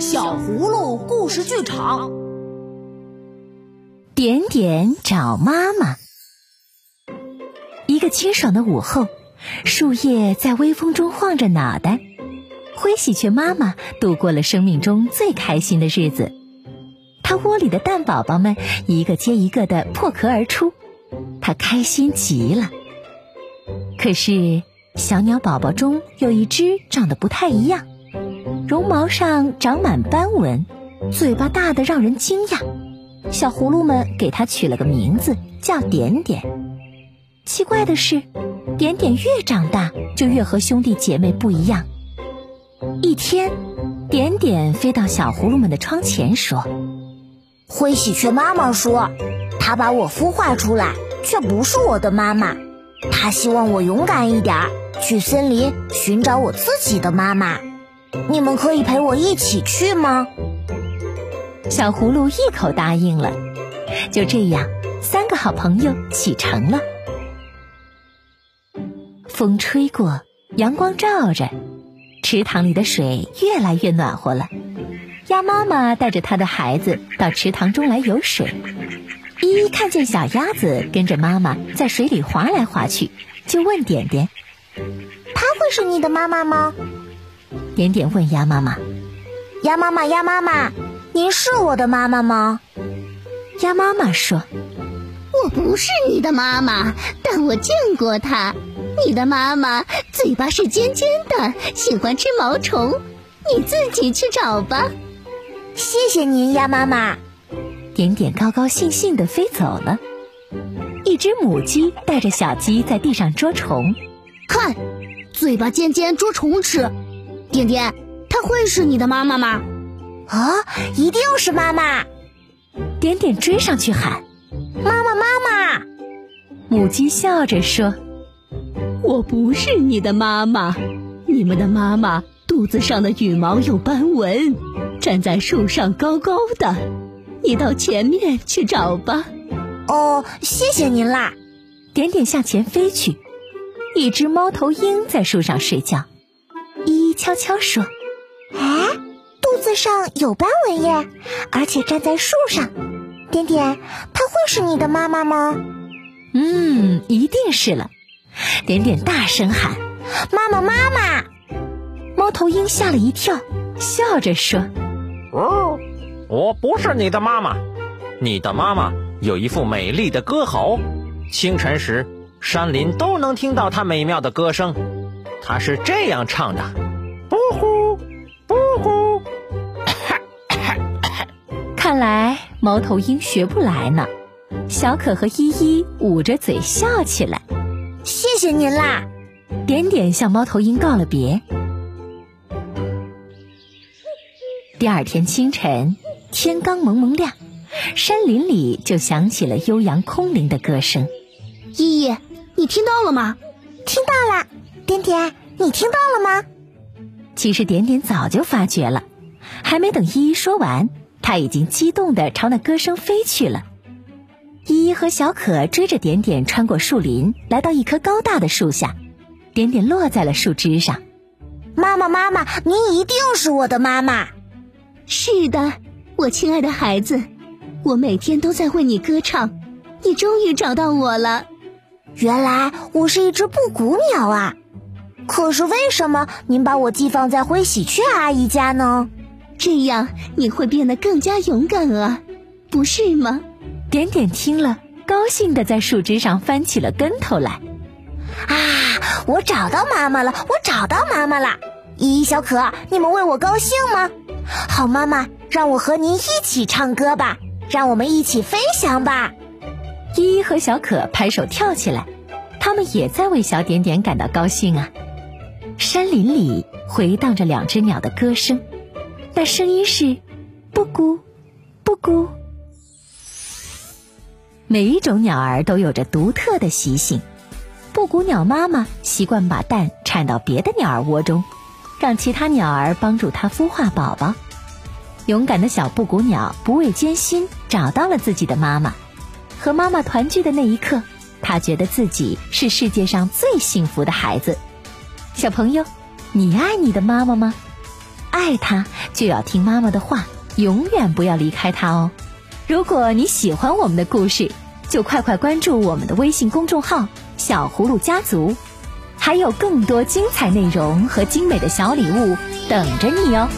小葫芦故事剧场。点点找妈妈。一个清爽的午后，树叶在微风中晃着脑袋。灰喜鹊妈妈度过了生命中最开心的日子，它窝里的蛋宝宝们一个接一个的破壳而出，它开心极了。可是，小鸟宝宝中有一只长得不太一样。绒毛上长满斑纹，嘴巴大的让人惊讶。小葫芦们给它取了个名字，叫点点。奇怪的是，点点越长大就越和兄弟姐妹不一样。一天，点点飞到小葫芦们的窗前，说：“灰喜鹊妈妈说，她把我孵化出来，却不是我的妈妈。她希望我勇敢一点，去森林寻找我自己的妈妈。”你们可以陪我一起去吗？小葫芦一口答应了。就这样，三个好朋友启程了。风吹过，阳光照着，池塘里的水越来越暖和了。鸭妈妈带着它的孩子到池塘中来游水。依依看见小鸭子跟着妈妈在水里划来划去，就问点点：“它会是你的妈妈吗？”点点问鸭妈妈：“鸭妈妈，鸭妈妈，您是我的妈妈吗？”鸭妈妈说：“我不是你的妈妈，但我见过她。你的妈妈嘴巴是尖尖的，喜欢吃毛虫。你自己去找吧。”谢谢您，鸭妈妈。点点高高兴兴地飞走了。一只母鸡带着小鸡在地上捉虫，看，嘴巴尖尖，捉虫吃。点点，她会是你的妈妈吗？啊，一定是妈妈！点点追上去喊：“妈妈，妈妈！”母鸡笑着说：“我不是你的妈妈，你们的妈妈肚子上的羽毛有斑纹，站在树上高高的。你到前面去找吧。”哦，谢谢您啦！点点向前飞去，一只猫头鹰在树上睡觉。依依悄悄说：“哎，肚子上有斑纹耶，而且站在树上。点点，她会是你的妈妈吗？”“嗯，一定是了。”点点大声喊：“妈妈，妈妈！”猫头鹰吓了一跳，笑着说：“哦，我不是你的妈妈。你的妈妈有一副美丽的歌喉，清晨时山林都能听到她美妙的歌声。”他是这样唱的：“不呼，不呼。”看来猫头鹰学不来呢。小可和依依捂着嘴笑起来。谢谢您啦！点点向猫头鹰告了别。第二天清晨，天刚蒙蒙亮，山林里就响起了悠扬空灵的歌声。依依，你听到了吗？听到了。点点，你听到了吗？其实点点早就发觉了，还没等依依说完，他已经激动的朝那歌声飞去了。依依和小可追着点点穿过树林，来到一棵高大的树下，点点落在了树枝上。妈妈，妈妈，您一定是我的妈妈。是的，我亲爱的孩子，我每天都在为你歌唱，你终于找到我了。原来我是一只布谷鸟啊！可是为什么您把我寄放在灰喜鹊阿姨家呢？这样你会变得更加勇敢啊，不是吗？点点听了，高兴的在树枝上翻起了跟头来。啊，我找到妈妈了！我找到妈妈了！依依、小可，你们为我高兴吗？好妈妈，让我和您一起唱歌吧，让我们一起飞翔吧！依依和小可拍手跳起来，他们也在为小点点感到高兴啊。山林里回荡着两只鸟的歌声，那声音是“布谷，布谷”。每一种鸟儿都有着独特的习性。布谷鸟妈妈习惯把蛋产到别的鸟儿窝中，让其他鸟儿帮助它孵化宝宝。勇敢的小布谷鸟不畏艰辛，找到了自己的妈妈。和妈妈团聚的那一刻，它觉得自己是世界上最幸福的孩子。小朋友，你爱你的妈妈吗？爱她就要听妈妈的话，永远不要离开她哦。如果你喜欢我们的故事，就快快关注我们的微信公众号“小葫芦家族”，还有更多精彩内容和精美的小礼物等着你哦。